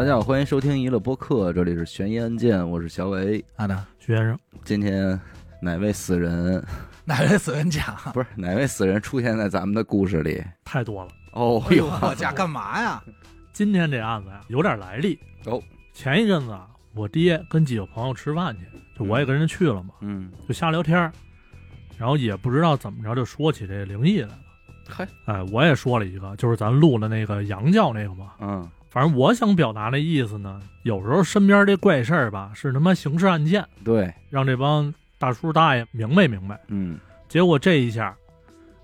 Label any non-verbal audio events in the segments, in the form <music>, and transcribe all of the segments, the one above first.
大家好，欢迎收听娱乐播客，这里是悬疑案件，我是小伟。阿达，徐先生，今天哪位死人哪位死人讲？不是哪位死人出现在咱们的故事里？太多了。哦哎呦，哟，我家干嘛呀？今天这案子呀，有点来历。哦，前一阵子啊，我爹跟几个朋友吃饭去，就我也跟人去了嘛，嗯，就瞎聊天儿然后也不知道怎么着就说起这灵异来了。嗨，哎，我也说了一个，就是咱录的那个羊教那个嘛。嗯反正我想表达的意思呢，有时候身边这怪事儿吧，是他妈刑事案件，对，让这帮大叔大爷明白明白。嗯，结果这一下，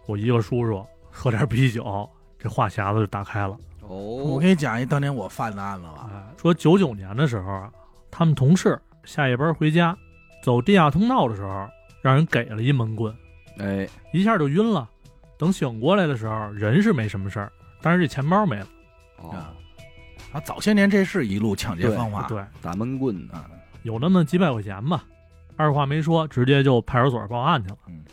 我一个叔叔喝点啤酒，这话匣子就打开了。哦，我给你讲一当年我犯的案子吧。哎，说九九年的时候啊，他们同事下夜班回家，走地下通道的时候，让人给了一闷棍，哎，一下就晕了。等醒过来的时候，人是没什么事儿，但是这钱包没了。哦，啊，早些年这是一路抢劫方法。对，打闷棍，啊，有那么几百块钱吧。二话没说，直接就派出所报案去了。嗯，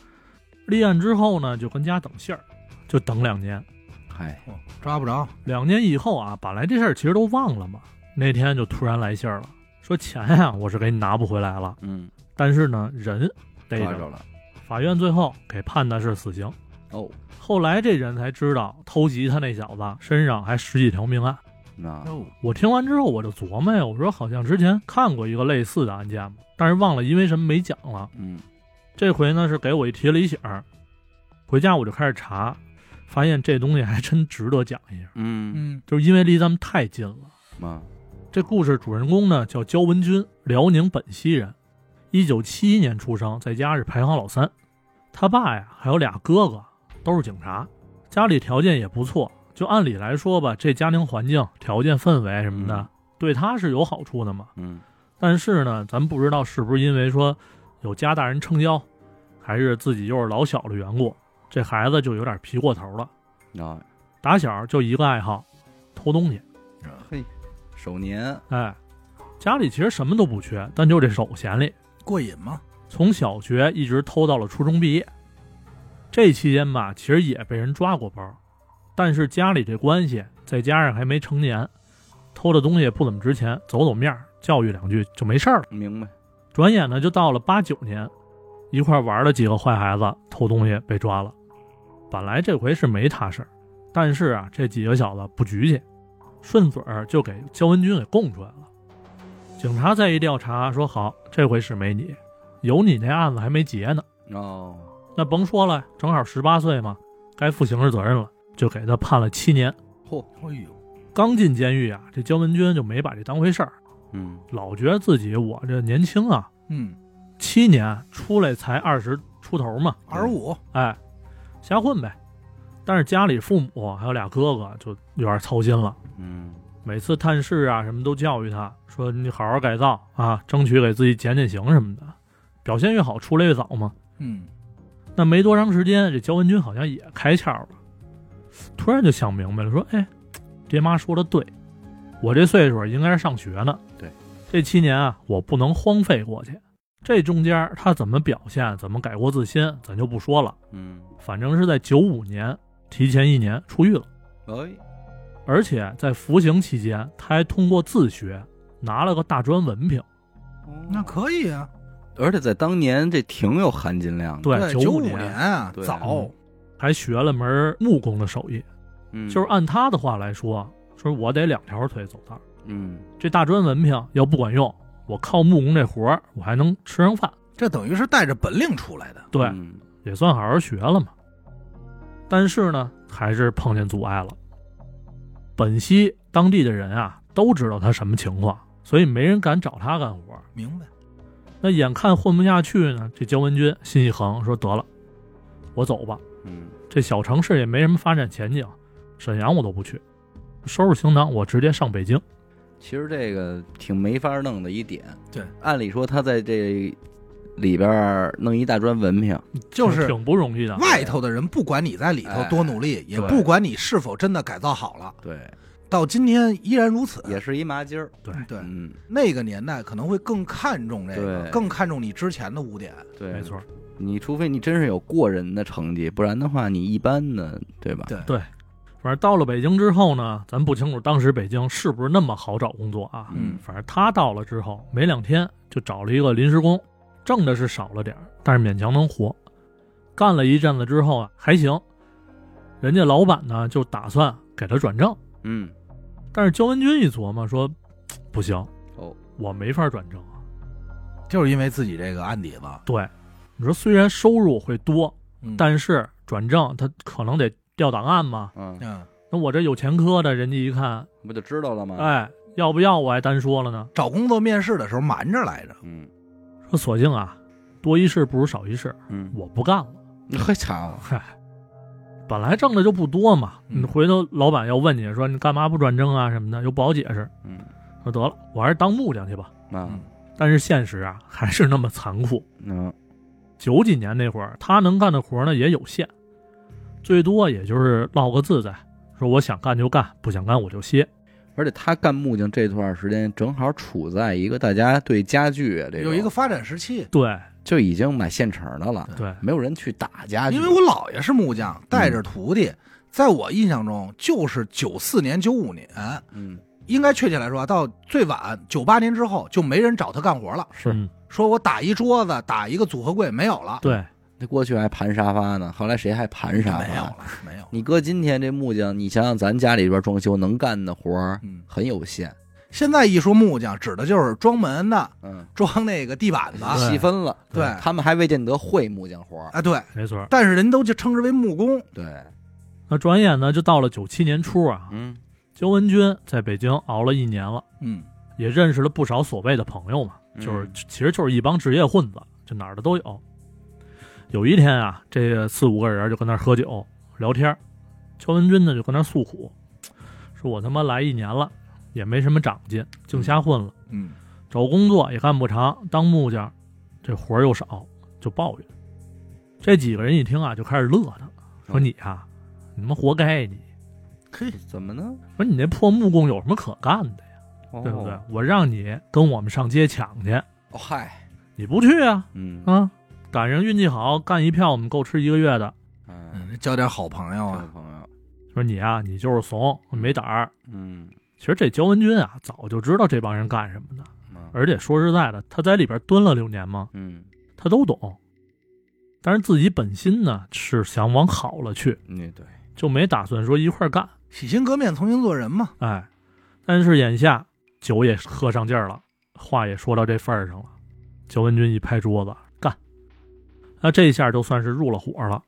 立案之后呢，就跟家等信儿，就等两年。嗨，哦抓不着。两年以后啊，本来这事儿其实都忘了嘛，那天就突然来信儿了，说钱呀、我是给你拿不回来了，嗯，但是呢，人逮着了。抓着了，法院最后给判的是死刑。哦，后来这人才知道，偷袭他那小子身上还十几条命案。那哦，我听完之后，我就琢磨呀，我说好像之前看过一个类似的案件嘛，但是忘了因为什么没讲了。嗯，这回呢是给我一提了一醒儿，回家我就开始查，发现这东西还真值得讲一下，嗯，嗯，就是因为离咱们太近了。嘛，这故事主人公呢叫焦文军，辽宁本溪人，一九七一年出生，在家是排行老三。他爸呀还有俩哥哥，都是警察，家里条件也不错。就按理来说吧，这家庭环境、条件、氛围什么的，嗯对他是有好处的嘛。嗯，但是呢，咱不知道是不是因为说有家大人撑腰，还是自己又是老小的缘故，这孩子就有点皮过头了。啊，打小就一个爱好，偷东西。嘿，手年，哎，家里其实什么都不缺，但就这手闲里。过瘾吗？从小学一直偷到了初中毕业。这期间吧，其实也被人抓过包，但是家里这关系，再加上还没成年，偷的东西也不怎么值钱，走走面儿，教育两句就没事儿了。明白，转眼呢，就到了八九年，一块玩的几个坏孩子偷东西被抓了。本来这回是没他事儿，但是啊，这几个小子不局气，顺嘴儿就给焦文军给供出来了。警察再一调查，说好，这回是没你，有你那案子还没结呢。哦，那甭说了，正好十八岁嘛，该负刑事责任了，就给他判了七年。嚯，哎呦，刚进监狱啊，这焦文军就没把这当回事儿，嗯，老觉得自己我这年轻啊，嗯，七年出来才二十出头嘛，二十五，哎，瞎混呗。但是家里父母还有俩哥哥就有点操心了，嗯，每次探视啊什么都教育他说你好好改造啊，争取给自己减减刑什么的，表现越好出来越早嘛。嗯，那没多长时间，这焦文军好像也开窍了，突然就想明白了，说哎，爹妈说的对，我这岁数应该是上学呢。对，这七年啊，我不能荒废过去。这中间他怎么表现，怎么改过自新，咱就不说了。嗯，反正是在九五年提前一年出狱了，哎，而且在服刑期间，他还通过自学拿了个大专文凭。那可以啊。而且在当年这挺有含金量的，对，九五年啊，对早嗯。还学了门木工的手艺。嗯，就是按他的话来说，说我得两条腿走道。嗯，这大专文凭要不管用，我靠木工这活儿，我还能吃上饭。这等于是带着本领出来的。对，嗯也算好好学了嘛。但是呢，还是碰见阻碍了。本溪当地的人啊，都知道他什么情况，所以没人敢找他干活。明白。那眼看混不下去呢，这焦文军心一横，说得了，我走吧。嗯，这小城市也没什么发展前景，沈阳我都不去，收拾行囊，我直接上北京。其实这个挺没法弄的一点。对，按理说他在这里边弄一大专文凭，就是挺不容易的。外头的人，不管你在里头哎多努力，也不管你是否真的改造好了，对，到今天依然如此。也是一麻筋儿。对对，嗯，那个年代可能会更看重这个，更看重你之前的污点。对，没错。你除非你真是有过人的成绩，不然的话你一般的，对吧？对对，反正到了北京之后呢，咱不清楚当时北京是不是那么好找工作啊。嗯反正他到了之后，没两天就找了一个临时工，挣的是少了点但是勉强能活。干了一阵子之后啊，还行，人家老板呢就打算给他转正，嗯，但是焦文军一琢磨说，不行，哦，我没法转正啊。就是因为自己这个案底子，对，你说虽然收入会多，嗯但是转正他可能得调档案嘛。嗯，嗯，那我这有前科的，人家一看，不就知道了吗？，哎，要不要我还单说了呢。找工作面试的时候瞒着来着，嗯说索性啊，多一事不如少一事，嗯，我不干了。嘿家伙，嗨，本来挣的就不多嘛，嗯你回头老板要问你说你干嘛不转正啊什么的，又不好解释。嗯说得了，我还是当木匠去吧。啊嗯但是现实啊，还是那么残酷。嗯九几年那会儿，他能干的活呢也有限，最多也就是落个自在，说我想干就干，不想干我就歇。而且他干木匠这段时间，正好处在一个大家对家具啊这种有一个发展时期。对。就已经买现成的了，对，没有人去打家具，因为我姥爷是木匠，带着徒弟，在我印象中就是九四年、九五年，嗯应该确切来说啊，到最晚九八年之后就没人找他干活了。是嗯说我打一桌子，打一个组合柜没有了，对，那过去还盘沙发呢，后来谁还盘沙发？没有了，没有。你搁今天这木匠，你想想咱家里边装修能干的活儿嗯，很有限，现在一说木匠，指的就是装门的、嗯，装那个地板的，细分了，对他们还未见得会木匠活儿，啊，对。没错。但是人都就称之为木工，对，那转眼呢，就到了九七年初啊，嗯焦文军在北京熬了一年了，嗯，也认识了不少所谓的朋友嘛，就是嗯其实就是一帮职业混子，就哪儿的都有。有一天啊，这四五个人就跟那儿喝酒聊天，焦文军呢就跟那儿诉苦，说我他妈来一年了，也没什么长进，净瞎混了，嗯，找工作也干不长，当木匠这活儿又少，就抱怨。这几个人一听啊，就开始乐他，说你啊，你他妈活该你，嘿，怎么呢？说你那破木工有什么可干的呀？哦对不对？？我让你跟我们上街抢去，哦嗨，你不去啊？嗯啊，赶上运气好，干一票我们够吃一个月的。嗯，嗯，交点好朋友啊，朋友，说你啊，你就是怂，没胆儿。嗯其实这焦文军啊，早就知道这帮人干什么的，嗯而且说实在的，他在里边蹲了六年嘛，嗯，他都懂。但是自己本心呢是想往好了去，嗯对，就没打算说一块干。洗心革面，重新做人嘛。哎，但是眼下酒也喝上劲儿了，话也说到这份儿上了，焦文军一拍桌子干，那这下就算是入了伙了。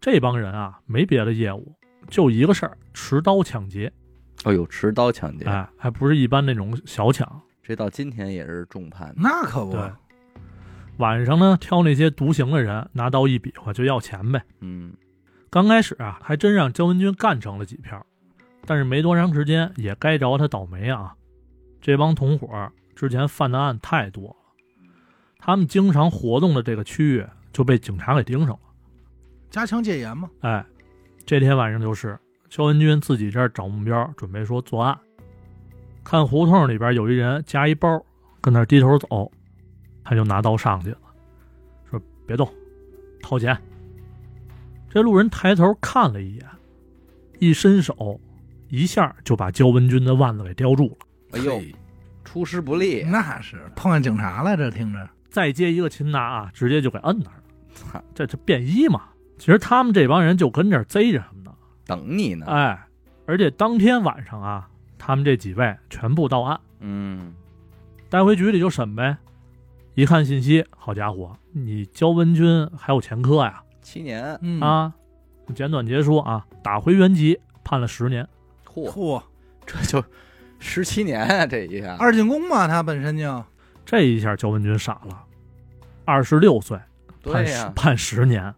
这帮人啊，没别的业务，就一个事儿，持刀抢劫。哦呦，持刀抢劫，哎，还不是一般那种小抢。这到今天也是重判，那可不，对，晚上呢，挑那些独行的人，拿刀一比划就要钱呗。嗯刚开始啊，还真让焦文军干成了几票，但是没多长时间，也该着他倒霉啊。这帮同伙之前犯的案太多了，他们经常活动的这个区域就被警察给盯上了。加强戒严嘛。哎，这天晚上就是焦文军自己这儿找目标，准备说作案。看胡同里边有一人夹一包，跟那儿低头走，他就拿刀上去了，说别动，掏钱。这路人抬头看了一眼，一伸手，一下就把焦文军的腕子给叼住了。哎呦，出师不利，那是碰见警察了，这听着，再接一个擒拿啊，直接就给摁那儿了。操这这便衣嘛。其实他们这帮人就跟这儿贼着什么呢。等你呢，哎，而且当天晚上啊，他们这几位全部到案，嗯带回局里就审呗。一看信息，好家伙，你焦文军还有前科呀！七年，嗯，啊，简短结束啊，打回原籍，判了十年。嚯，嚯，<laughs> 这就十七年啊，这一下，二进宫嘛，他本身就这一下，焦文军傻了，二十六岁判十、对呀，判十年，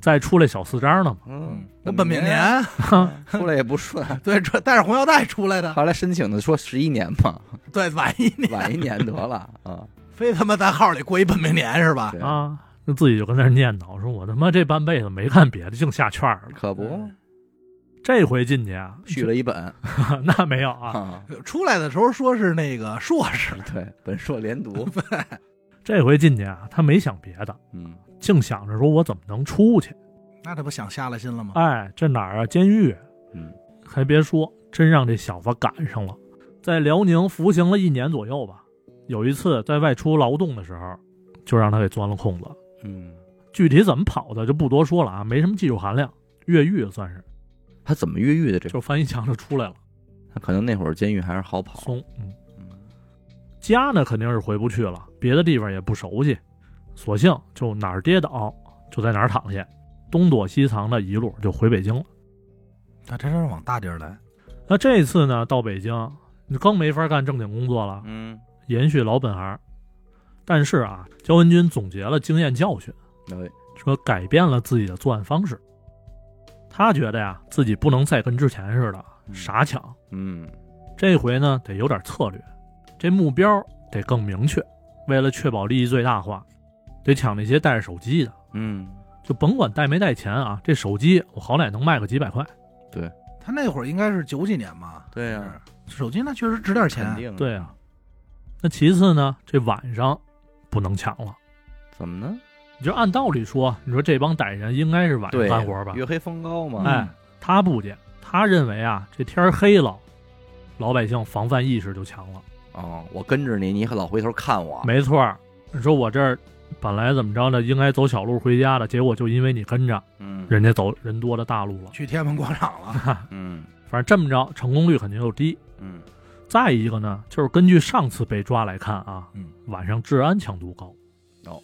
再出来小四张呢嘛。嗯，那本命年，<laughs> 出来也不顺，<laughs> 对，这带着红腰带出来的，后来申请的说十一年嘛，对，晚一年，晚一年得了啊，非他妈在号里过一本命年是吧？对，啊，那自己就跟那儿念叨说：“我他妈这半辈子没干别的，净下圈儿了。可不这回进去啊，续了一本 <laughs> 那没有啊，啊，出来的时候说是那个硕士，<laughs> 对，本硕连读，<laughs> 这回进去啊，他没想别的，嗯净想着说我怎么能出去。那他不想瞎了心了吗？哎，这哪儿啊？监狱嗯还别说，真让这小子赶上了，在辽宁服刑了一年左右吧。有一次在外出劳动的时候，就让他给钻了空子。嗯，具体怎么跑的就不多说了啊，没什么技术含量，越狱算是，他怎么越狱的？这就翻一墙就出来了，他可能那会儿监狱还是好跑。松。嗯，嗯家呢肯定是回不去了，别的地方也不熟悉，索性就哪儿跌倒就在哪儿躺下，东躲西藏的一路就回北京了。他真是往大地儿来。那这次呢，到北京，你更没法干正经工作了，嗯，延续老本行。但是啊，焦文军总结了经验教训，哎，说改变了自己的作案方式。他觉得呀，自己不能再跟之前似的嗯。傻抢，嗯。这回呢得有点策略，这目标得更明确。为了确保利益最大化，得抢那些带着手机的，嗯，就甭管带没带钱啊，这手机我好歹能卖个几百块。对。他那会儿应该是九几年吧，对呀，是。手机那确实值点钱。对啊，那其次呢，这晚上不能抢了。怎么呢？你就按道理说，你说这帮歹人应该是晚上，干活吧？月黑风高嘛。哎，他不去，他认为啊，这天儿黑了，老百姓防范意识就强了。哦，我跟着你，你可老回头看我。没错儿，你说我这儿本来怎么着呢？应该走小路回家的，结果就因为你跟着，嗯人家走人多的大路了。去天安门广场了，嗯 <laughs> 反正这么着，成功率肯定就低。嗯再一个呢，就是根据上次被抓来看啊，嗯，晚上治安强度高，哦，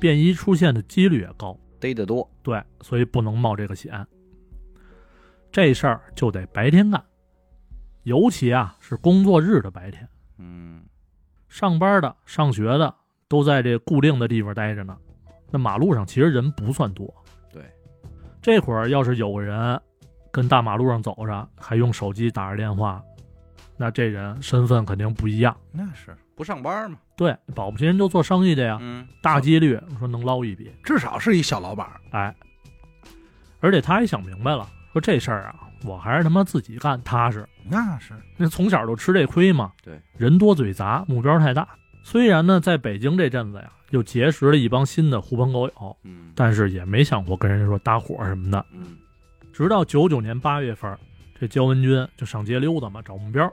便衣出现的几率也高，逮得多。对，所以不能冒这个险。这事儿就得白天干，尤其啊是工作日的白天，嗯。上班的、上学的都在这固定的地方待着呢。那马路上其实人不算多，对，这会儿要是有个人跟大马路上走着，还用手机打着电话，那这人身份肯定不一样。那是不上班嘛。对，保不齐人就做生意的呀，嗯大几率说能捞一笔。至少是一小老板儿。哎，而且他也想明白了，说这事儿啊，我还是他妈自己干踏实。那是那从小就吃这亏嘛。对，人多嘴杂，目标太大。虽然呢，在北京这阵子呀，又结识了一帮新的狐朋狗友，嗯但是也没想过跟人家说搭伙什么的。嗯直到九九年八月份，这焦文军就上街溜达嘛，找目标。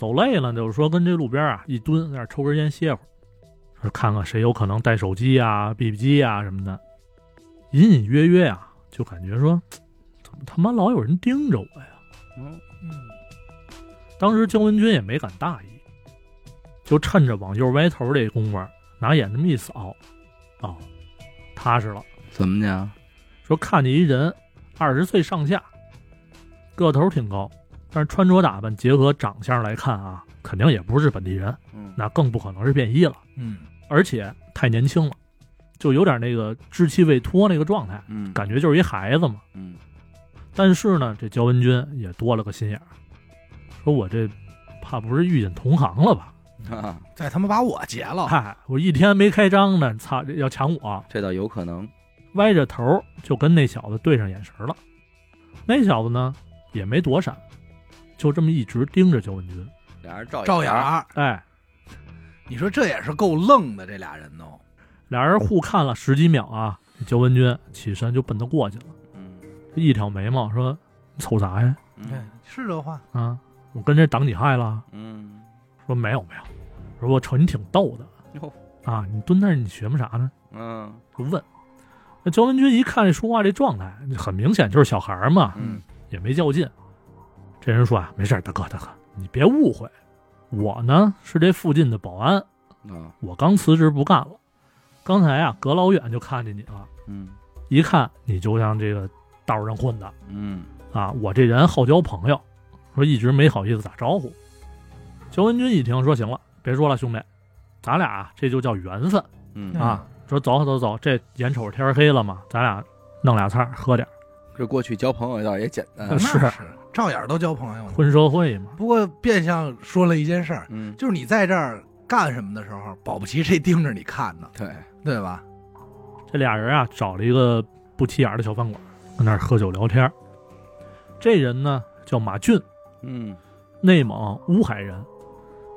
走累了，就是说跟这路边啊一蹲，在那抽根烟歇会儿，说看看谁有可能带手机啊、BB 机啊什么的。隐隐约约啊，就感觉说，怎么他妈老有人盯着我呀？嗯当时焦文军也没敢大意，就趁着往右歪头这功夫，拿眼这么一扫，哦，踏实了。怎么讲？说看见一人，二十岁上下，个头挺高，但是穿着打扮结合长相来看啊，肯定也不是本地人，嗯那更不可能是便衣了，嗯，而且太年轻了，就有点那个稚气未脱那个状态，嗯感觉就是一孩子嘛。嗯但是呢，这焦文军也多了个心眼儿，说我这怕不是遇见同行了吧？啊，<laughs> 再他妈把我劫了，嗨，我一天没开张呢，操，这要抢我，这倒有可能。歪着头就跟那小子对上眼神了。那小子呢也没躲闪，就这么一直盯着焦文军。俩人照照眼儿。儿。哎，你说这也是够愣的，这俩人都。俩人互看了十几秒啊，焦文军起身就奔他过去了，嗯一挑眉毛说：“你瞅啥呀？嗯哎，是这话。啊，我跟这挡你害了？”嗯，说没有没有，说我瞅你挺逗的哟啊，你蹲那儿你学么啥呢？嗯就问。那焦文军一看这说话这状态，很明显就是小孩儿嘛，嗯也没较劲。这人说啊，没事儿，大哥大哥，你别误会，我呢是这附近的保安，啊我刚辞职不干了。刚才啊，隔老远就看见你了，嗯一看你就像这个道上混的嗯啊。我这人好交朋友，说一直没好意思打招呼。焦文军一听说行了，别说了，兄弟，咱俩啊这就叫缘分嗯啊。说走走走，这眼瞅着天黑了嘛，咱俩弄俩菜喝点儿，这过去交朋友倒也简单 <laughs> 是 <laughs> 照眼儿都交朋友了。混社会嘛。不过变相说了一件事儿，嗯，就是你在这儿干什么的时候，保不齐谁盯着你看呢，对，对吧？这俩人啊，找了一个不起眼的小饭馆，跟那儿喝酒聊天儿。这人呢叫马俊，嗯，内蒙乌海人，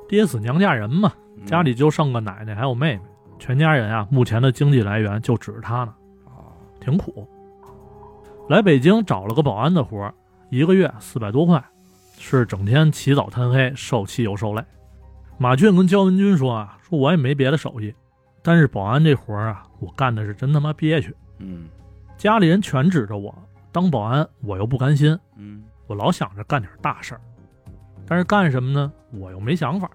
爹死娘嫁人嘛，嗯家里就剩个奶奶还有妹妹，全家人啊，目前的经济来源就指着他呢，哦挺苦。来北京找了个保安的活儿，一个月四百多块，是整天起早贪黑，受气又受累。马俊跟焦文军说啊，说我也没别的手艺，但是保安这活儿啊，我干的是真他妈憋屈。嗯家里人全指着我当保安，我又不甘心，嗯我老想着干点大事儿，但是干什么呢？我又没想法。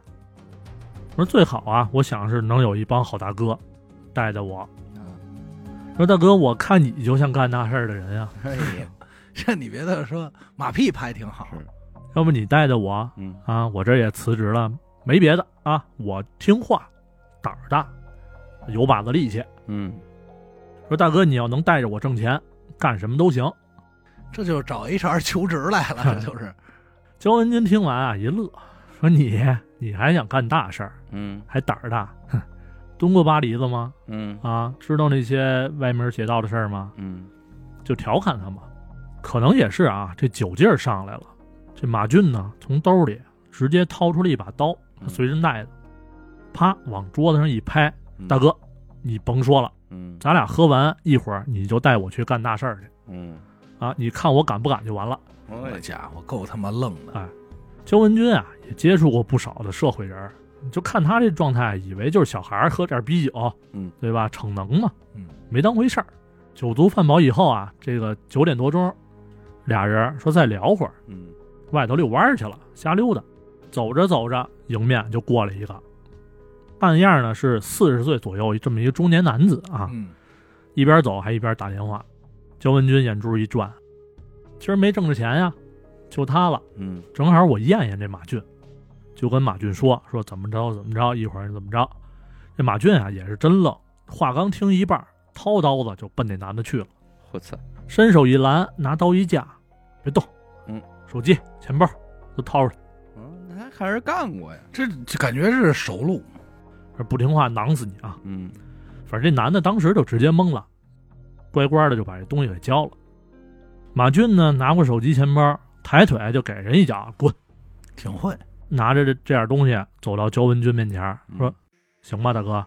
我说最好啊，我想是能有一帮好大哥带着我。啊说大哥，我看你就像干大事儿的人呀，哎呀，这你别的说，马屁拍挺好，要不你带着我嗯啊？我这也辞职了，没别的啊，我听话，胆儿大，有把子力气。嗯说大哥，你要能带着我挣钱，干什么都行。这就是找 HR 求职来了，这 <laughs> 就是。焦文军听完啊，一乐，说你你还想干大事儿，嗯还胆儿大？哼，蹲过巴黎子吗？嗯啊，知道那些歪门邪道的事儿吗？嗯就调侃他嘛。可能也是啊，这酒劲儿上来了。这马俊呢，从兜里直接掏出了一把刀，他嗯随身带的，啪往桌子上一拍，嗯大哥，你甭说了，嗯咱俩喝完一会儿你就带我去干大事儿去嗯，啊！你看我敢不敢就完了。好哎家伙，够他妈愣的。哎焦文军啊，也接触过不少的社会人儿，就看他这状态，以为就是小孩儿喝点啤酒，嗯，对吧？逞能嘛，嗯，没当回事儿。酒足饭饱以后啊，这个九点多钟，俩人说再聊会儿，嗯外头遛弯去了，瞎溜达。走着走着，迎面就过来一个，半样呢是四十岁左右这么一个中年男子啊，嗯，一边走还一边打电话。焦文军眼珠一转，今儿没挣着钱呀，就他了。嗯正好我验验这马俊，就跟马俊说说怎么着怎么着，一会儿怎么着。这马俊啊也是真愣，话刚听一半，掏刀子就奔那男的去了，我操，伸手一拦，拿刀一架，别动，嗯，手机、钱包都掏出来，嗯，那还看人干过呀，这这感觉是熟路。这不听话囊死你啊！嗯反正这男的当时就直接懵了，乖乖的就把这东西给交了。马俊呢拿过手机、钱包，抬腿就给人一脚，滚！挺会，拿着这这点东西走到焦文军面前，说嗯：“行吧，大哥，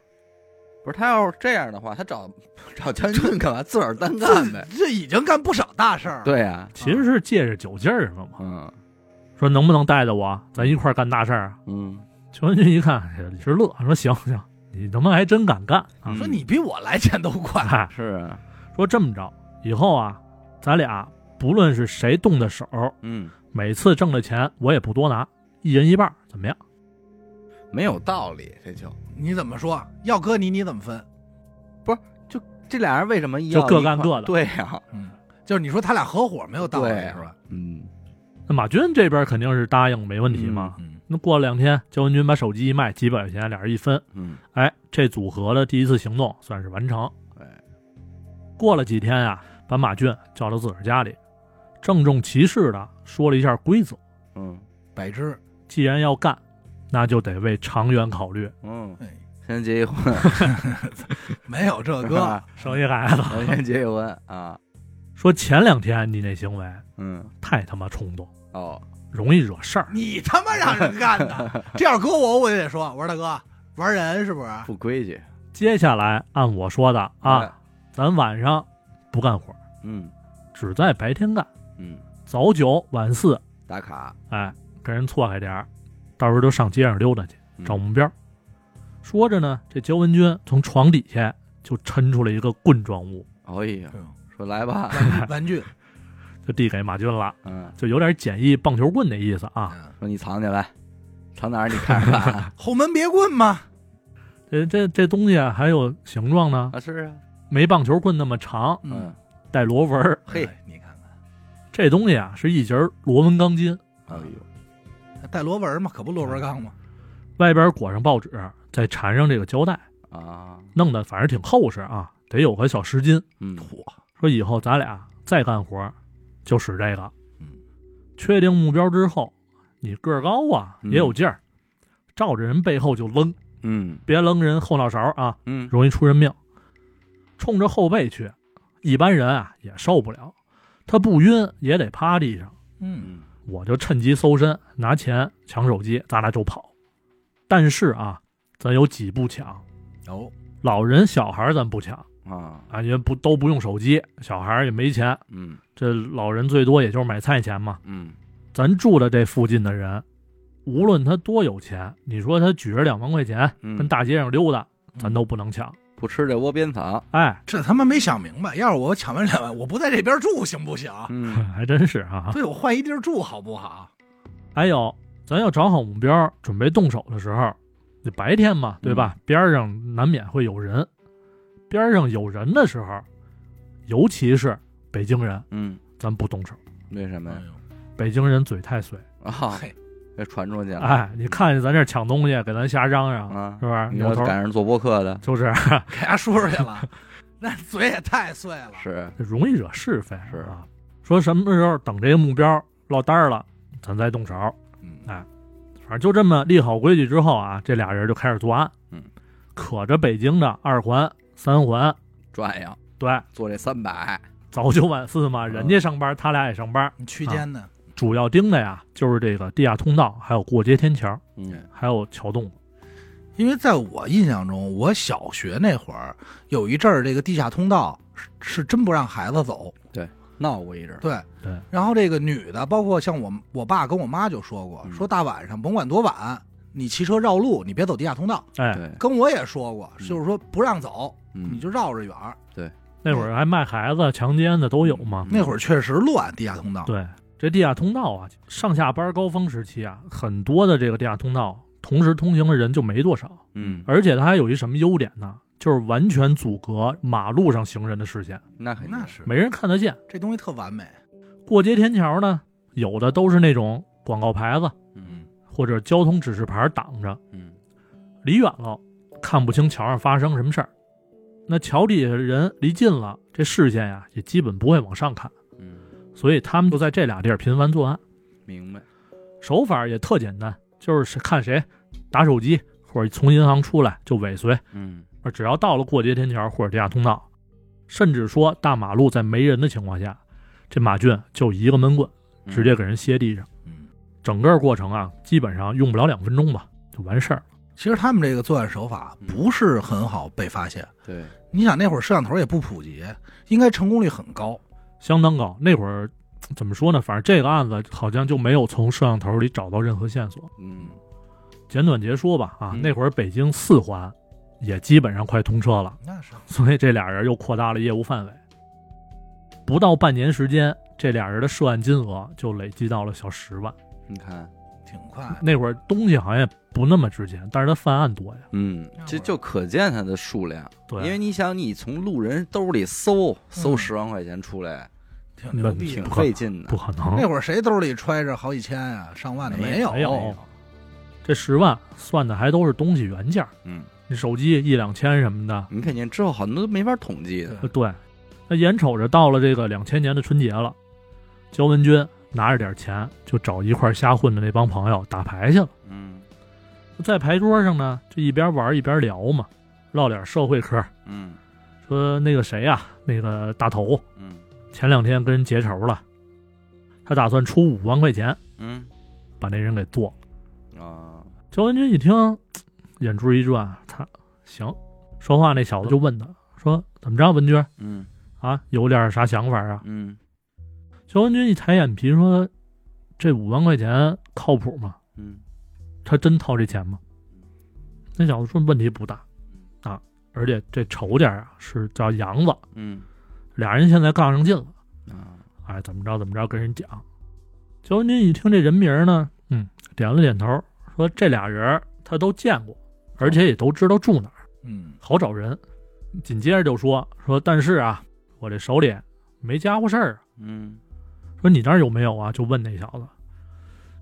不是他要是这样的话，他找找将军干嘛？自个儿单干呗。这已经干不少大事儿。，对呀，其实是借着酒劲儿了嘛。嗯说能不能带着我，咱一块儿干大事儿啊？嗯邱文军一看也是乐，说行行，你他妈还真敢干啊！嗯说你比我来钱都快。嗨，是啊，说这么着，以后啊，咱俩不论是谁动的手，嗯，每次挣的钱我也不多拿，一人一半，怎么样？没有道理，这就你怎么说？要搁你，你怎么分？不是，就这俩人为什么就要一块各干各的对呀，嗯，就是你说他俩合伙没有道理是吧？嗯那马军这边肯定是答应没问题嘛。嗯，那过了两天，焦文军把手机一卖，几百块钱，俩人一分，嗯，哎，这组合的第一次行动算是完成。哎，过了几天呀、把马俊叫到自个儿家里，郑重其事的说了一下规则：嗯柏芝，既然要干，那就得为长远考虑，嗯，哎，先结一婚，<laughs> 没有这个，<laughs> 生一孩子。先结一婚啊，说前两天你那行为嗯太他妈冲动，哦，容易惹事儿。你他妈让人干的。<laughs> 这要搁我，我也得说，我说大哥，玩人是不是？不规矩接下来按我说的啊，哎咱晚上不干活，嗯只在白天干，嗯，早九晚四，打卡，哎，跟人错开点儿，到时候就上街上溜达去嗯。找目标。说着呢，这焦文军从床底下就抻出了一个棍状物，哎呀说来吧，玩玩具，就递给马军了，嗯，就有点简易棒球棍的意思啊。嗯。说你藏起来，藏哪儿你看着办 <laughs> 后门别棍嘛。这这这东西啊，还有形状呢，啊，是啊，没棒球棍那么长，嗯，带螺纹。嘿哎你看看，这东西啊，是一节螺纹钢筋，哎呦，带螺纹嘛，可不螺纹钢嘛。外边裹上报纸，再缠上这个胶带，啊，弄得反正挺厚实啊，得有个小十斤。嗯，嚯，说以后咱俩再干活，就使这个。嗯，确定目标之后，你个儿高啊，嗯也有劲儿，照着人背后就扔，嗯别扔人后脑勺啊，嗯，容易出人命。冲着后背去，一般人啊也受不了，他不晕也得趴地上。嗯，嗯我就趁机搜身，拿钱抢手机，咱俩就跑。但是啊，咱有几步抢，有，老人小孩咱不抢，啊，啊，因为不都不用手机，小孩也没钱，嗯这老人最多也就是买菜钱嘛。嗯咱住的这附近的人，无论他多有钱，你说他举着两万块钱嗯，跟大街上溜达，咱嗯都不能抢。不吃这窝边草，哎，这他妈没想明白，要是我抢完两万，我不在这边住行不行？嗯 <laughs> 还真是啊。对我换一地儿住好不好？还有，咱要找好目标，准备动手的时候，这白天嘛，对吧？边儿上难免会有人，边儿上有人的时候，尤其是北京人，嗯，咱不动手。为什么呀？北京人嘴太碎，啊，嘿，给传出去了，哎，你看见咱这儿抢东西，给咱瞎嚷嚷，啊是，吧？你扭头说赶上做播客的，<laughs> 就是 <laughs> 给他说出去了，<laughs> 那嘴也太碎了。是容易惹是非，是啊。说什么时候等这个目标落单儿了，咱再动手。嗯哎反正就这么立好规矩之后啊，这俩人就开始作案。嗯，可着北京的二环、三环，转悠对，做这三百，早九晚四嘛，嗯人家上班，他俩也上班。你区间的，主要盯的呀，就是这个地下通道，还有过街天桥，嗯还有桥洞。因为在我印象中，我小学那会儿有一阵儿，这个地下通道是是真不让孩子走。对闹过一阵儿，对对，然后这个女的，包括像我我爸跟我妈就说过，嗯说大晚上甭管多晚，你骑车绕路，你别走地下通道。哎，对，跟我也说过，嗯就是说不让走，你嗯就绕着远儿。那会儿还卖孩子、强奸的都有嘛。那会儿确实乱，地下通道。对，这地下通道啊，上下班高峰时期啊，很多的这个地下通道同时通行的人就没多少，嗯，而且它还有一什么优点呢？就是完全阻隔马路上行人的视线，那肯定那是没人看得见。这东西特完美。过街天桥呢，有的都是那种广告牌子嗯或者交通指示牌挡着，嗯离远了看不清桥上发生什么事儿。那桥底下的人离近了，这视线呀也基本不会往上看，嗯，所以他们就在这俩地儿频繁作案。明白，手法也特简单，就是看谁打手机或者从银行出来就尾随，嗯只要到了过街天桥或者地下通道，甚至说大马路在没人的情况下，这马俊就一个闷棍嗯直接给人歇地上。嗯，整个过程啊，基本上用不了两分钟吧，就完事儿。其实他们这个作案手法不是很好被发现。对，你想那会儿摄像头也不普及，应该成功率很高。相当高。那会儿怎么说呢？反正这个案子好像就没有从摄像头里找到任何线索。嗯简短截说吧，啊，嗯那会儿北京四环也基本上快通车了，那是所以这俩人又扩大了业务范围。不到半年时间，这俩人的涉案金额就累积到了小十万。你看，挺快。那会儿东西好像也不那么值钱，但是他犯案多呀。嗯，这就可见他的数量，对，因为你想，你从路人兜里搜搜嗯十万块钱出来，挺牛逼挺。费劲的不。可能。那会儿谁兜里揣着好几千啊、上万的没有？没有这十万算的还都是东西原价，嗯，你手机一两千什么的，你肯定之后很多都没法统计的。呃对，那眼瞅着到了这个两千年的春节了，焦文军拿着点钱就找一块瞎混的那帮朋友打牌去了。嗯在牌桌上呢，就一边玩一边聊嘛，唠点社会嗑，嗯说那个谁呀、那个大头嗯前两天跟人结仇了，他打算出五万块钱嗯。把那人给做了。啊，焦文军一听，眼珠一转，他行，说话那小子就问他说：“怎么着，文军嗯。啊，有点啥想法啊？嗯？”焦文军一抬眼皮说：“这五万块钱靠谱吗？嗯。他真掏这钱吗？”那小子说：“问题不大。啊，而且这仇家啊是叫杨子，嗯俩人现在杠上劲了，啊，哎，怎么着怎么着跟人讲。”焦文军一听这人名呢，嗯，点了点头，说：“这俩人他都见过，而且也都知道住哪儿。”嗯，好找人。紧接着就说说，但是啊，我这手里没家伙事儿啊。嗯说你那儿有没有啊？就问那小子。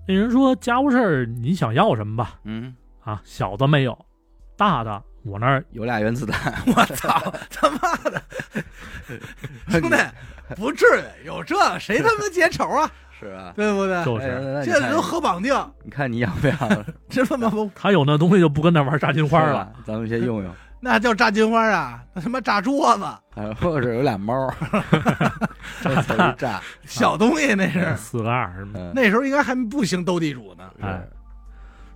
那人说家伙事儿，你想要什么吧？嗯，啊，小的没有，大的我那儿有俩原子弹，<laughs> 我操，他妈的，<laughs> 兄弟，<laughs> 不至于有这谁他妈结仇啊？是吧？对不对？就是。现在都合绑定，你看你要不要？这他妈不他有那东西就不跟那玩炸金花了。咱们先用用。那叫炸金花啊？那他妈炸桌子，还或者有俩猫，炸炸，小东西那是。四个二那时候应该还不兴斗地主呢。哎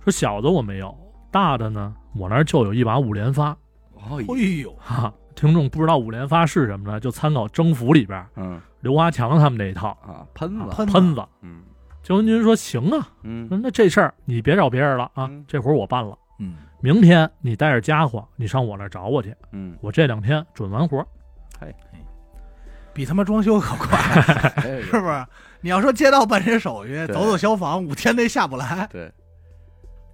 说小的我没有，大的呢，我那儿就有一把五连发。哦，哎呦，哈，听众不知道五连发是什么呢，就参考征服里边嗯。刘华强他们那一套。啊，喷子，喷子。喷子。嗯。焦文军说：“行啊，嗯。那这事儿你别找别人了啊嗯，这活儿我办了。嗯，明天你带着家伙，你上我那儿找我去，嗯，我这两天准完活儿。比他妈装修可快，<laughs> 哎 <laughs> 是不是？你要说街道办这手续，走走消防，五天内下不来。对，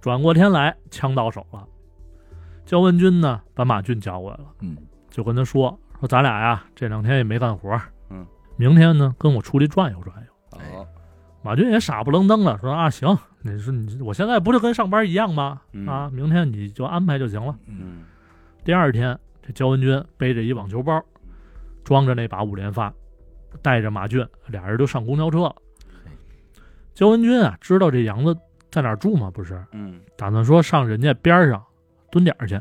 转过天来，枪到手了。焦文军呢，把马俊叫过来了，嗯，就跟他说：说咱俩呀，这两天也没干活，嗯，明天呢，跟我出去转悠转悠。哦，马俊也傻不愣登的说：啊，行，你说你我现在不就跟上班一样吗？嗯啊，明天你就安排就行了。第二天，这焦文军背着一网球包，装着那把五连发，带着马俊，俩人就上公交车了。焦文军啊，知道这杨子在哪儿住吗？不是，嗯打算说上人家边上蹲点儿去。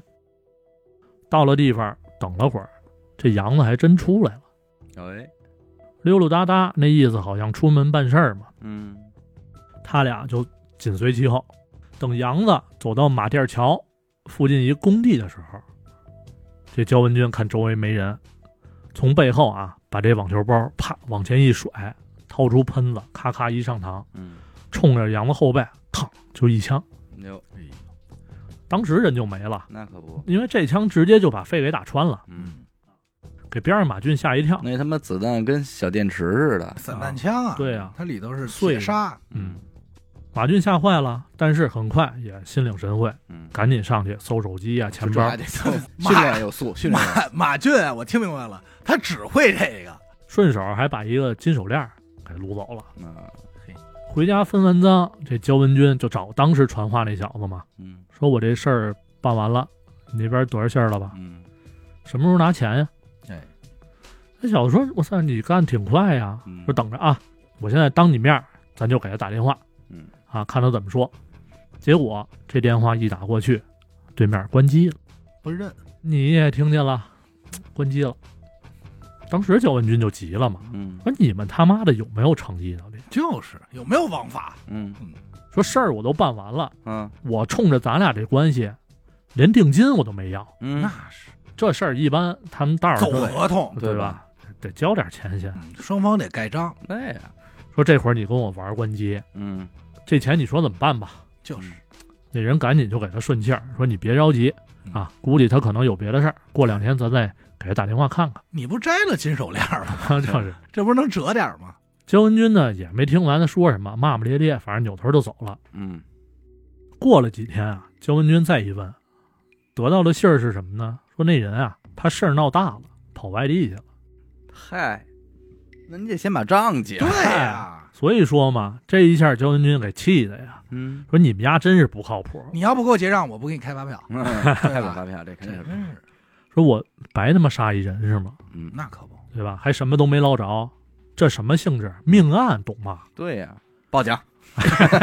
到了地方，等了会儿，这杨子还真出来了，哎，溜溜达达，那意思好像出门办事儿嘛。嗯他俩就紧随其后。等杨子走到马甸桥附近一工地的时候，这焦文军看周围没人，从背后啊把这网球包啪往前一甩，掏出喷子，咔咔一上膛，嗯，冲着羊的后背，嘡就一枪，牛，当时人就没了，那可不，因为这枪直接就把肺给打穿了，嗯，给边上马俊吓一跳。那他妈子弹跟小电池似的，散弹枪啊，对啊它里头是碎铁砂，嗯，马俊吓坏了，但是很快也心领神会，嗯，赶紧上去搜手机啊、钱包 <laughs> 训练有素，训练有素，马马俊啊，我听明白了，他只会这个。顺手还把一个金手链给撸走了。啊，回家分完赃，这焦文军就找当时传话那小子嘛，嗯说我这事儿办完了，你那边多少信儿了吧？嗯什么时候拿钱呀？哎，那小子说：“我操，你干挺快呀！嗯，说等着啊，我现在当你面，咱就给他打电话嗯啊，看他怎么说。”结果这电话一打过去，对面关机了。不认，你也听见了，关机了。当时焦文军就急了嘛，嗯说你们他妈的有没有诚意呢？就是有没有王法？嗯说事儿我都办完了，嗯我冲着咱俩这关系，连定金我都没要。嗯，那是这事儿一般他们道儿走合同，对吧？得交点钱先。嗯双方得盖章，对呀，说这会儿你跟我玩关机，嗯这钱你说怎么办吧？就是那人赶紧就给他顺气儿，说你别着急啊，估计他可能有别的事儿，过两天咱再给他打电话看看。你不摘了金手链吗？<laughs> 就是这不是能折点吗？焦文军呢也没听完他说什么，骂骂咧咧，反正扭头就走了。嗯过了几天啊，焦文军再一问，得到的信儿是什么呢？说那人啊，他事儿闹大了，跑外地去了。嗨，那你得先把账结对了，呀，所以说嘛，这一下焦文军给气的呀，嗯，说你们家真是不靠谱，你要不给我结账，我不给你开发票。嗯 <laughs> 开个发票，这肯定是，这真是，说我白他妈杀一人是吗？嗯，那可不，对吧？还什么都没捞着，这什么性质？命案懂吗？对呀，报警，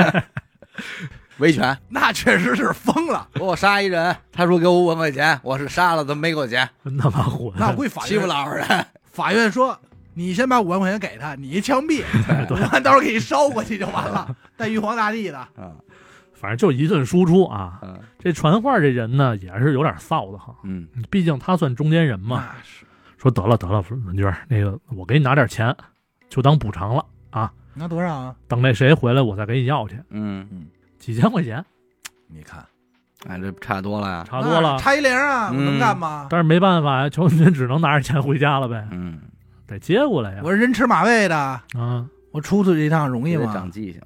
<laughs> 维权，那确实是疯了。我杀一人，他说给我五万块钱，我是杀了，怎 <laughs> 么没给我钱？真他妈混！那我估计法欺负院，老实人，法院说你先把五万块钱给他，你一枪毙，<laughs> 五万到时候给你烧过去就完了，带玉皇大帝的。啊，反正就一顿输出啊。嗯这传话这人呢，也是有点臊的哈。嗯毕竟他算中间人嘛。那是，说得了得了，文军儿，那个我给你拿点钱，就当补偿了啊。拿多少啊？等那谁回来，我再给你要去。嗯。嗯，几千块钱，你看，哎，这差多了呀，差多了。那。差一零啊，我嗯能干吗？但是没办法呀，乔文军只能拿着钱回家了呗，嗯，得接过来呀。我是人吃马喂的，啊，我出去一趟容易也得吗？长记性，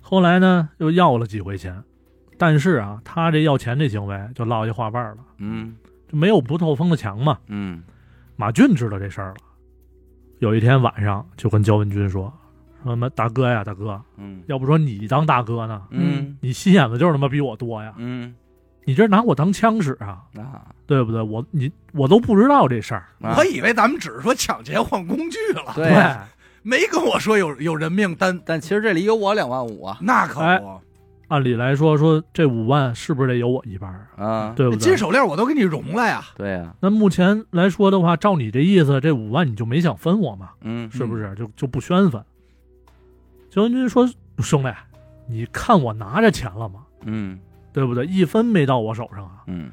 后来呢又要了几回钱，但是啊，他这要钱这行为就落下话瓣了，嗯。就没有不透风的墙嘛。嗯。马俊知道这事儿了，有一天晚上就跟焦文军说：“说什么大哥呀，大哥，嗯。要不说你当大哥呢，嗯。你心眼子就是他妈比我多呀，嗯。你这拿我当枪使啊，啊，对不对？我你我都不知道这事儿，啊。我以为咱们只是说抢劫换工具了，对。呀没跟我说有有人命担，但其实这里有我两万五啊，那可哎不。按理来说说这五万是不是得有我一半啊？啊，对不对？金手链我都给你融了呀，对呀，那目前来说的话，照你这意思，这五万你就没想分我嘛？嗯是不是？就就不宣分。焦文军说：“兄弟，你看我拿着钱了吗？嗯对不对？一分没到我手上啊！嗯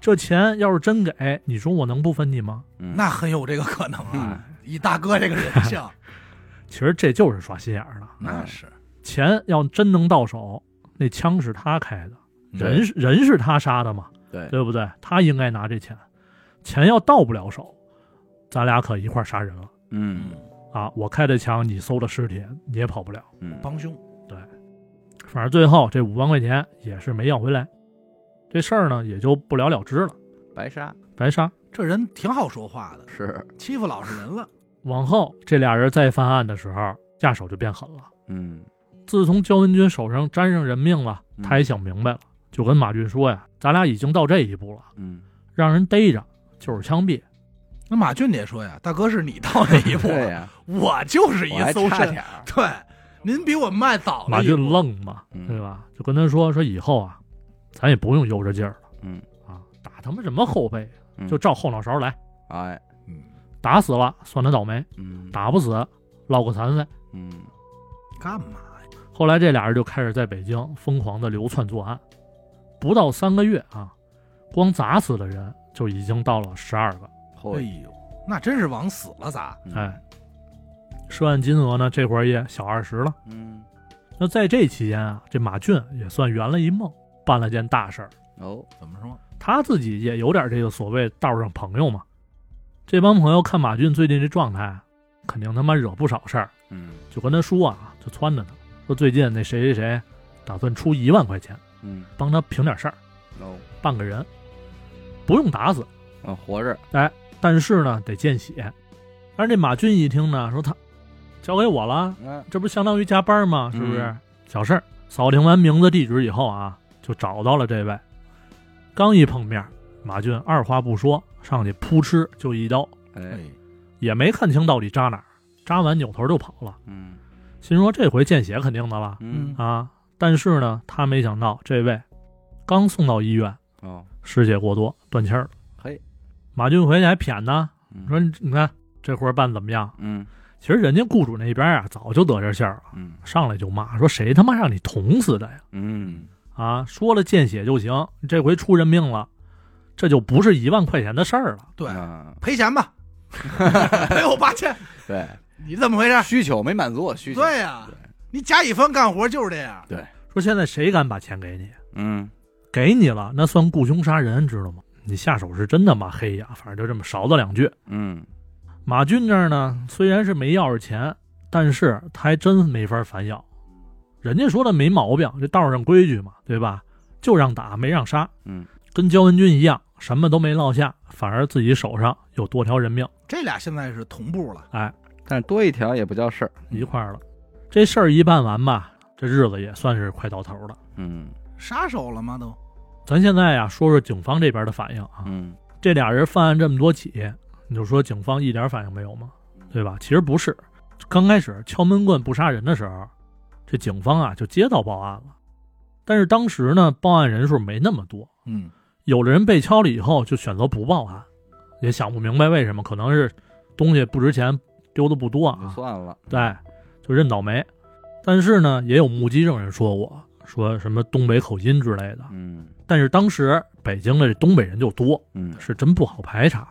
这钱要是真给，你说我能不分你吗？嗯那很有这个可能啊嗯。以大哥这个人性，<laughs> 其实这就是耍心眼儿的。那是钱要真能到手，那枪是他开的，人是人是他杀的嘛，对，对不对？他应该拿这钱。钱要到不了手，咱俩可一块儿杀人了嗯啊！我开的枪，你搜的尸体，你也跑不了。嗯，帮凶，对反正最后这五万块钱也是没要回来，这事儿呢也就不了了之了，白杀白杀。这人挺好说话的，是，欺负老实人了。往后这俩人再犯案的时候，下手就变狠了。嗯自从焦文军手上沾上人命了，嗯他也想明白了，就跟马俊说呀：“咱俩已经到这一步了，嗯，让人逮着就是枪毙。那马俊也说呀，大哥是你到那一步，<laughs> 了呀，我就是一搜身。对，您比我迈早”了马俊。愣嘛，嗯。对吧？就跟他说：“说以后啊，咱也不用悠着劲儿了。嗯。啊，打他妈什么后背，嗯。就照后脑勺来，哎，嗯，打死了算他倒霉，嗯。打不死落个残废。”嗯。干嘛呀？后来这俩人就开始在北京疯狂的流窜作案，不到三个月啊，光砸死的人就已经到了十二个。哎，呦，那真是往死了砸。嗯哎，涉案金额呢，这会儿也小二十了。嗯那在这期间啊，这马俊也算圆了一梦，办了件大事儿。哦，怎么说？他自己也有点这个所谓道上朋友嘛。这帮朋友看马俊最近这状态，肯定他妈惹不少事儿，嗯就跟他说啊，就撺掇他说最近那谁谁谁打算出一万块钱嗯帮他平点事儿，哦，办个人，不用打死，啊，活着，哎但是呢得见血。但是这马俊一听呢，说他交给我了，嗯这不相当于加班吗？是不是？嗯小事儿。扫听完名字地址以后啊，就找到了这位。刚一碰面，马俊二话不说，上去扑哧就一刀，哎，哎，也没看清到底扎哪儿，扎完扭头就跑了。嗯心说这回见血肯定的了嗯啊！但是呢，他没想到这位刚送到医院，哦，失血过多断气儿了。嘿，马俊回去还谝呢，嗯说你看这活儿办怎么样？嗯其实人家雇主那边啊早就得这信儿了，嗯上来就骂说谁他妈让你捅死的呀？嗯啊，说了见血就行，这回出人命了，这就不是一万块钱的事儿了。对，啊，赔钱吧，<laughs> 赔我八千，对，你怎么回事？需求没满足我需求，对呀对，你甲乙方干活就是这样。对说现在谁敢把钱给你？嗯给你了，那算雇凶杀人，知道吗？你下手是真他妈黑呀！反正就这么勺子两句。嗯马俊这儿呢，虽然是没要着钱，但是他还真没法反咬。人家说的没毛病，这道上规矩嘛，对吧？就让打，没让杀，嗯跟焦文军一样，什么都没落下，反而自己手上有多条人命。这俩现在是同步了，哎，但是多一条也不叫事儿，一块儿了。这事儿一办完吧，这日子也算是快到头了。嗯杀手了吗？都咱现在呀，说说警方这边的反应啊。嗯这俩人犯案这么多起，你就说警方一点反应没有吗？对吧？其实不是，刚开始敲闷棍不杀人的时候，这警方啊就接到报案了，但是当时呢报案人数没那么多，嗯，有的人被敲了以后就选择不报案，也想不明白为什么，可能是东西不值钱，丢的不多就啊，算了，对，就认倒霉。但是呢，也有目击证人说过，说什么东北口音之类的。嗯但是当时北京的这东北人就多，嗯是真不好排查。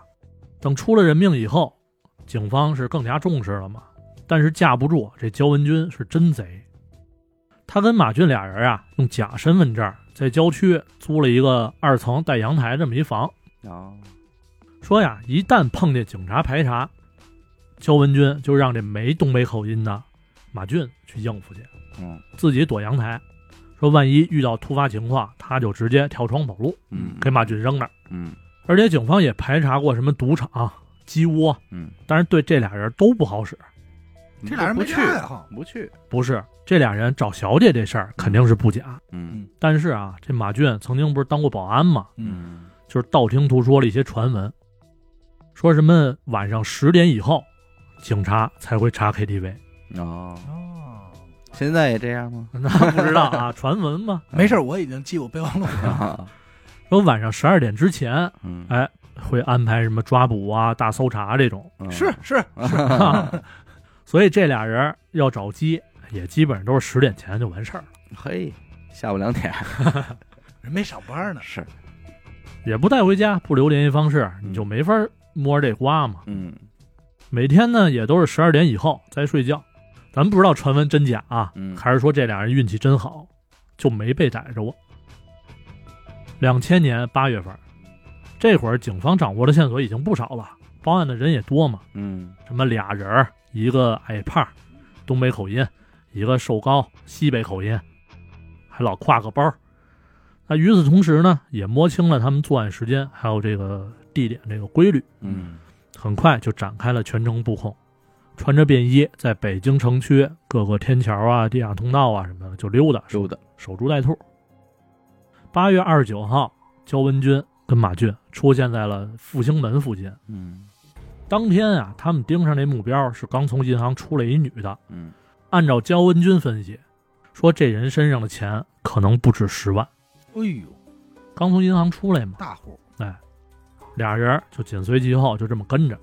等出了人命以后，警方是更加重视了嘛。但是架不住这焦文军是真贼，他跟马俊俩人啊，用假身份证在郊区租了一个二层带阳台这么一房，啊说呀，一旦碰见警察排查，焦文军就让这没东北口音的马俊去应付去，嗯自己躲阳台，说万一遇到突发情况，他就直接跳窗跑路，嗯给马俊扔那儿。嗯而且警方也排查过什么赌场、鸡窝，嗯，但是对这俩人都不好使。这俩人不去。不去，不是这俩人找小姐这事儿肯定是不假，嗯但是啊，这马俊曾经不是当过保安吗？嗯就是道听途说了一些传闻，说什么晚上十点以后，警察才会查 KTV。哦，哦，现在也这样吗？<laughs> 那不知道啊，传闻嘛。<laughs> 没事，我已经记我备忘录了。啊，<laughs> 说晚上十二点之前嗯，哎会安排什么抓捕啊、大搜查这种，嗯是是，所以这俩人要找鸡，也基本上都是十点前就完事儿了。嘿，下午两点人没上班呢。是，也不带回家，不留联系方式，你就没法摸这瓜嘛。嗯每天呢也都是十二点以后再睡觉，咱不知道传闻真假啊，嗯。还是说这俩人运气真好，就没被逮着过。两千年八月份，这会儿警方掌握的线索已经不少了，报案的人也多嘛，嗯。什么俩人儿，一个矮胖，东北口音；一个瘦高，西北口音，还老挎个包。那与此同时呢，也摸清了他们作案时间还有这个地点这个规律，嗯很快就展开了全城布控，穿着便衣在北京城区各个天桥啊、地下通道啊什么的就溜达，溜达，守株待兔。八月二十九号，焦文军跟马俊出现在了复兴门附近。嗯当天啊，他们盯上那目标是刚从银行出来一女的。嗯按照焦文军分析，说这人身上的钱可能不止十万，哎呦，刚从银行出来嘛。大户，哎，俩人就紧随其后，就这么跟着。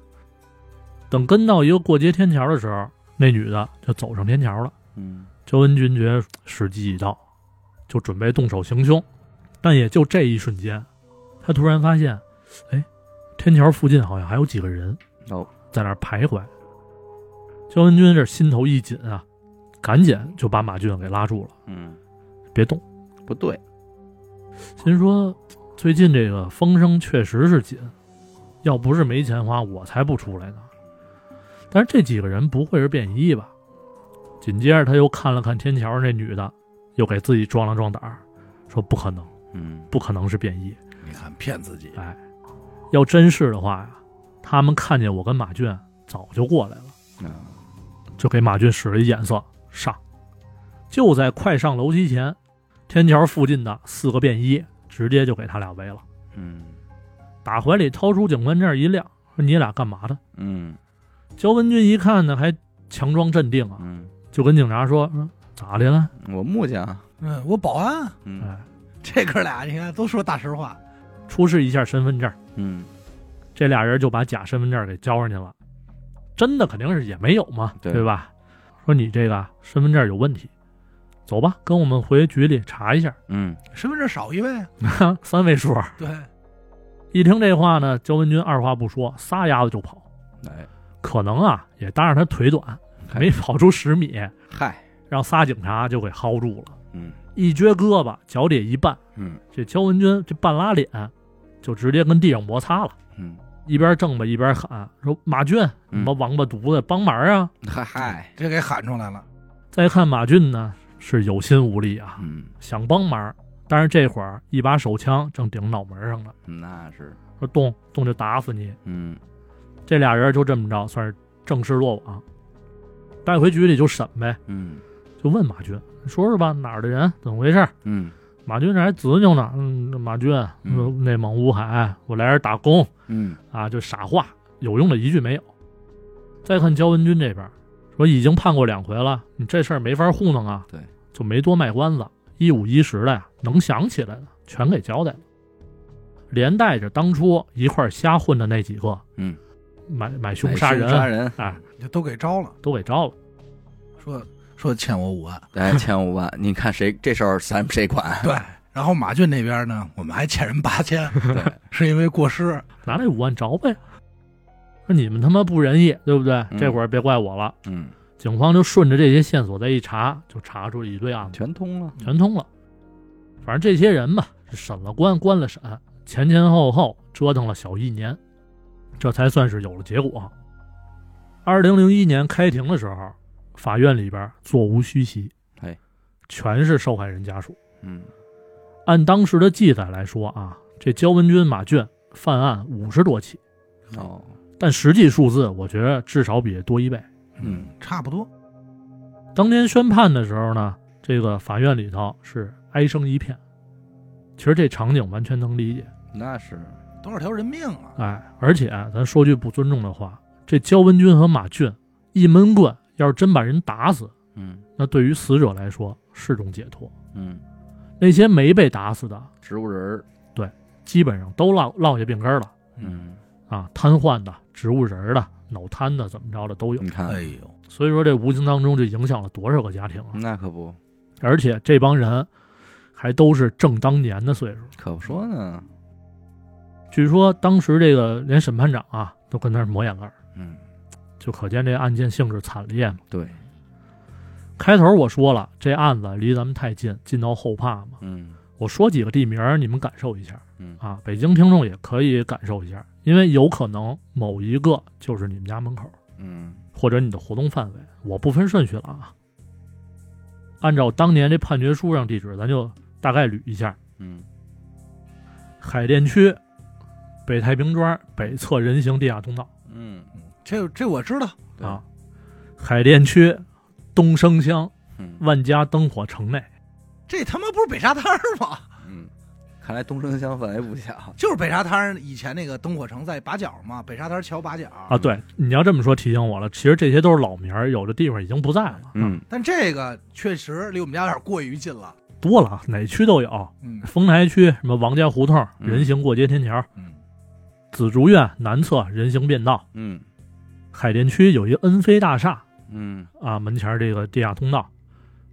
等跟到一个过街天桥的时候，那女的就走上天桥了。嗯焦文军觉得时机已到，就准备动手行凶，但也就这一瞬间，他突然发现，哎，天桥附近好像还有几个人哦在那儿徘徊。焦文军这心头一紧啊，赶紧就把马俊给拉住了，嗯别动。不对，心说最近这个风声确实是紧，要不是没钱花，我才不出来呢。但是这几个人不会是便衣吧？紧接着他又看了看天桥那女的，又给自己壮了壮胆儿，说不可能，嗯不可能是便衣。你看骗自己，哎，要真是的话呀，他们看见我跟马俊早就过来了，啊就给马俊使了一眼色上。就在快上楼梯前，天桥附近的四个便衣直接就给他俩围了。嗯。打怀里掏出警官证一亮，说：“你俩干嘛的？嗯？”焦文军一看呢，还强装镇定啊，嗯，就跟警察说：“嗯，咋的了？我木匠，嗯，我保安，？”嗯。哎，这哥俩你看都说大实话，出示一下身份证。嗯。这俩人就把假身份证给交上去了，真的肯定是也没有嘛，对。吧？说你这个身份证有问题，走吧，跟我们回局里查一下，嗯身份证少一位，<laughs> 三位数。对，一听这话呢，焦文军二话不说，撒丫子就跑。哎可能啊，也搭上他腿短，没跑出十米，嗨让仨警察就给薅住了。嗯一撅胳膊，脚底一绊，嗯这焦文军这半拉脸，就直接跟地上摩擦了。嗯一边挣吧一边喊说：“马俊，你嗯妈王八犊子，帮忙啊嗨嗨这给喊出来了，！”再看马俊呢，是有心无力啊，嗯。想帮忙，但是这会儿一把手枪正顶脑门上呢，那是。说动动就打死你。嗯。这俩人就这么着，算是正式落网，带回局里就审呗，嗯。就问马军，说说吧，哪儿的人，怎么回事？嗯。马军这还执拗呢，嗯，马军，嗯。内蒙乌海，我来这儿打工。嗯。啊，就傻话，有用的一句没有。再看焦文军这边，说已经判过两回了，你这事儿没法糊弄啊，对，就没多卖关子，一五一十的呀，能想起来的全给交代了，连带着当初一块儿瞎混的那几个，嗯，买买凶杀人，杀人，哎，就都给招了，都给招了。说说欠我五万，<laughs> 哎，欠五万，你看谁这事儿咱谁管？对，然后马俊那边呢，我们还欠人八千，对，是因为过失，拿那五万找呗。说你们他妈不仁义，对不对？嗯这会儿别怪我了。嗯，警方就顺着这些线索再一查，就查出一堆案子，全通了，全通了。反正这些人吧，审了关，关了审，前前后后折腾了小一年，这才算是有了结果。二零零一年开庭的时候，法院里边座无虚席，哎，全是受害人家属。嗯按当时的记载来说啊，这焦文军、马俊犯案五十多起，哦，但实际数字我觉得至少比这多一倍。嗯，差不多，当年宣判的时候呢，这个法院里头是哀声一片。其实这场景完全能理解，那是，多少条人命啊？哎，而且咱说句不尊重的话，这焦文军和马俊一闷棍，要是真把人打死，嗯那对于死者来说是种解脱。嗯，那些没被打死的，植物人对，基本上都落落下病根了嗯，啊，瘫痪的、植物人的、脑瘫的，怎么着的都有。你看，哎呦，所以说，这无形当中就影响了多少个家庭啊！那可不，而且这帮人还都是正当年的岁数。可不说呢，据说当时这个连审判长啊都跟那儿抹眼泪儿，嗯，就可见这案件性质惨烈嘛。对，开头我说了，这案子离咱们太近，近到后怕嘛。嗯我说几个地名，你们感受一下嗯啊。北京听众也可以感受一下，因为有可能某一个就是你们家门口嗯或者你的活动范围。我不分顺序了啊。按照当年这判决书上地址，咱就大概捋一下：嗯海淀区北太平庄北侧人行地下通道嗯这这我知道，啊，海淀区东升乡嗯万家灯火城内。这他妈不是北沙滩儿吗？嗯，看来东升乡范围不小。就是北沙滩以前那个灯火城在八角嘛，北沙滩桥八角啊，对，你要这么说提醒我了。其实这些都是老名儿，有的地方已经不在了，嗯但这个确实离我们家有点过于近了。多了，哪区都有。嗯丰台区什么王家胡同嗯人行过街天桥，嗯，紫竹院南侧人行便道，嗯海淀区有一恩飞大厦嗯啊，门前这个地下通道，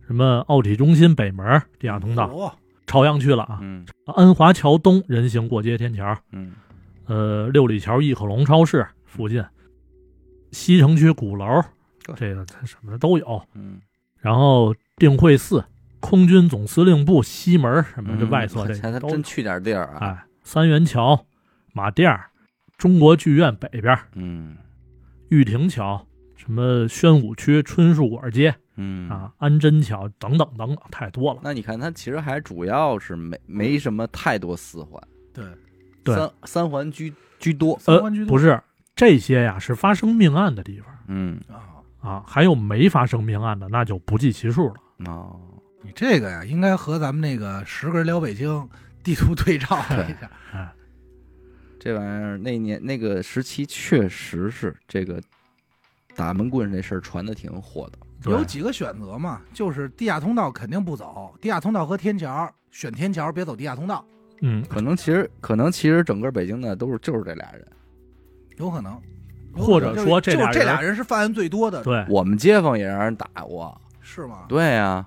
什么奥体中心北门地下通道，哦朝阳区了啊，嗯。安华桥东人行过街天桥，嗯。呃，六里桥易可隆超市附近，西城区鼓楼，这个它什么的都有。嗯，然后定慧寺、空军总司令部西门什么这外侧这都真去点地儿啊。哎，三元桥、马甸儿、中国剧院北边、嗯。玉亭桥、什么宣武区春树馆街嗯啊、安贞桥等等等等，太多了。那你看，它其实还主要是没没什么太多四环，对，对三三环居居多。呃三环居，多不是这些呀，是发生命案的地方嗯啊，啊，还有没发生命案的，那就不计其数了。哦，你这个呀，应该和咱们那个十个人聊北京地图对照一下。<laughs> 哎，这玩意儿那年那个时期确实是这个打门棍这事儿传的挺火的。对有几个选择嘛，就是地下通道肯定不走，地下通道和天桥，选天桥别走地下通道，嗯，可能其实可能其实整个北京的都是就是这俩人。有可能。或者说这就这俩人是犯案最多的，对我们街坊也让人打过，是吗？对呀、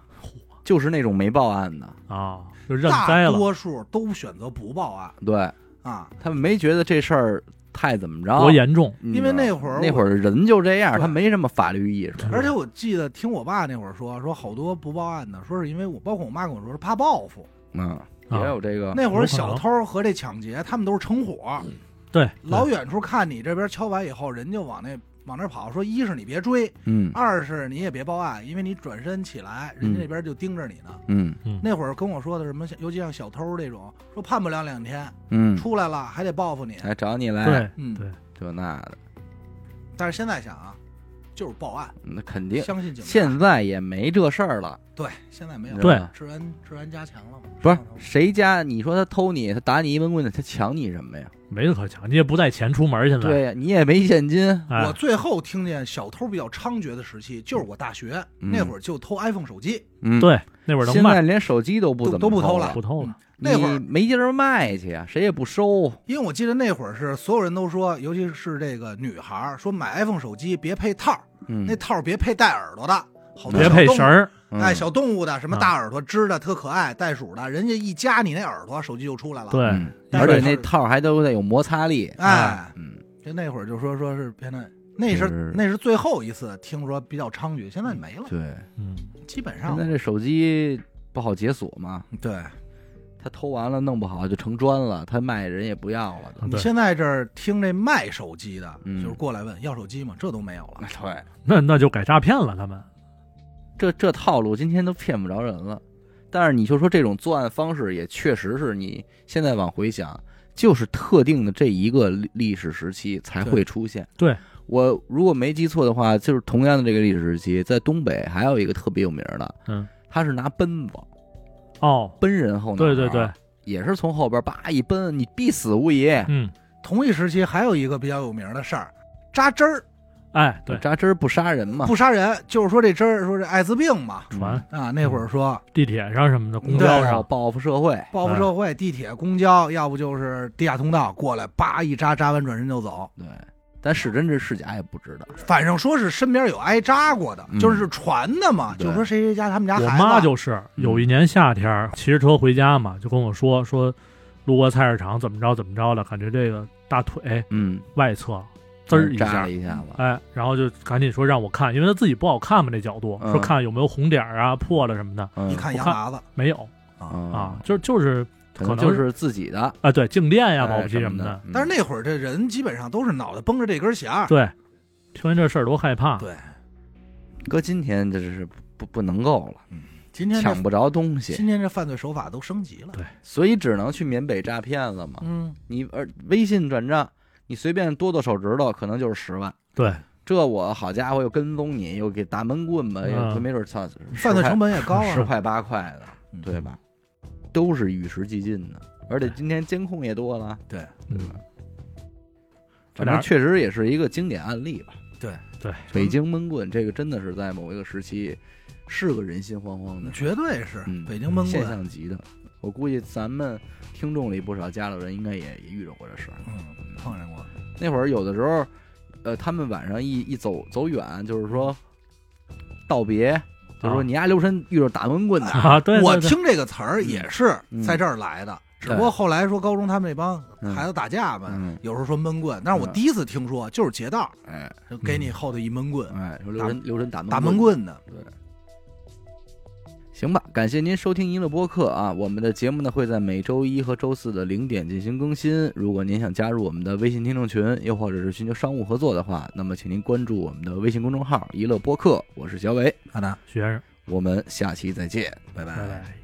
就是那种没报案的，啊，就认栽大了，多数都选择不报案对啊，他们没觉得这事儿太怎么着，多严重。因为那会儿那会儿人就这样，他没什么法律意识。而且我记得听我爸那会儿说，说好多不报案的，说是因为我，包括我妈跟我说是怕报复。嗯，啊也有这个，那会儿小偷和这抢劫，他们都是成伙，对，老远处看你这边敲完以后，人就往那往那跑，说一是你别追，嗯。二是你也别报案，因为你转身起来，人家嗯。那边就盯着你呢。嗯那会儿跟我说的什么，尤其像小偷这种，说判不了两天，嗯，出来了还得报复你。还找你来，对。嗯，对，这那的，但是现在想啊，就是报案，那肯定。相信警察。现在也没这事儿了，对，现在没有对治安治安加强了嘛？不是谁家？你说他偷你，他打你一闷棍子，他抢你什么呀？没得可抢，你也不带钱出门，现在，对呀，你也没现金，哎我，最后听见小偷比较猖獗的时期，就是我大学、嗯那会儿就偷 iPhone 手机，嗯，，对，那会儿能卖，现在连手机都不怎么都不偷了了不，偷了，那会儿没地儿卖去啊，谁也不收。因为我记得那会儿是所有人都说，尤其是这个女孩儿说买 iPhone 手机别配套，嗯，那套别配带耳朵的，好多别配绳儿，嗯哎，小动物的什么啊大耳朵、织的特可爱、袋鼠的，人家一夹你那耳朵，手机就出来了。，对，而且那套还都得有摩擦力。哎，嗯，就那会儿就说说是现在那是是那是最后一次听说比较猖獗，现在没了，对，嗯，基本上现在这手机不好解锁嘛，对。他偷完了弄不好就成砖了，他卖人也不要了。你现在这儿听这卖手机的，嗯就是过来问要手机吗？这都没有了。<laughs> 对，那那就改诈骗了，他们，这这套路今天都骗不着人了。但是你就说这种作案方式，也确实是你现在往回想，就是特定的这一个历历史时期才会出现。对我如果没记错的话，就是同样的这个历史时期，在东北还有一个特别有名的，嗯，他是拿奔子哦，奔人后脑勺对对对，也是从后边叭一奔，你必死无疑。嗯，同一时期还有一个比较有名的事儿，扎针儿。哎，对，扎针儿不杀人嘛，不杀人，就是说这针儿说这艾滋病嘛。传。啊，那会儿说地铁上什么的，公对交上，报复社会。报复社会，地铁、公交，要不就是地下通道过来，叭一扎，扎完转身就走。对，但是真是是假也不知道。反正说是身边有挨扎过的，嗯就是传的嘛，对就说谁谁家他们家我孩子，妈就是有一年夏天骑着车回家嘛，就跟我说说，路过菜市场怎么着怎么着的，感觉这个大腿嗯，外侧滋儿一下了，一下子，哎，然后就赶紧说让我看，因为他自己不好看嘛，这角度，嗯说看有没有红点儿啊、破了什么的，嗯一看我看羊喇子没有啊。啊，就就是可可能就是自己的，啊，对，静电呀、哎保不齐什么的，。嗯但是那会儿这人基本上都是脑袋绷着这根弦儿，对，听完这事儿多害怕。对，搁今天这是不不能够了，今天这抢不着东西，今天这犯罪手法都升级了。对所以只能去缅北诈骗了嘛。嗯，你而微信转账，你随便哆哆手指头，可能就是十万。对，这我好家伙又跟踪你，又给打闷棍吧，嗯又没准操犯罪成本也高啊，十块八块的，嗯对？吧？都是与时俱进的，而且今天监控也多了，对嗯，反正确实也是一个经典案例吧。对对，北京闷棍这个真的是在某一个时期是个人心惶惶的绝对是嗯北京闷棍现。象级的。我估计咱们听众里不少家里人应该也也遇着过这事儿。嗯，碰见过。那会儿有的时候，呃，他们晚上一一走走远，就是说道别，就是说啊。你丫留神遇着打闷棍的，<laughs> 啊，对，对对。我听这个词儿也是嗯。在这儿来的，只不过后来说高中他们那帮孩子打架嘛，嗯，有时候说闷棍，但是我嗯。第一次听说就是劫道，给你后头一闷棍，哎，说留神刘神打打闷棍的。对。行吧，感谢您收听娱乐播客啊！我们的节目呢会在每周一和周四的零点进行更新。如果您想加入我们的微信听众群，又或者是寻求商务合作的话，那么请您关注我们的微信公众号“娱乐播客”，我是小伟，好的，徐先生，我们下期再见，拜拜拜。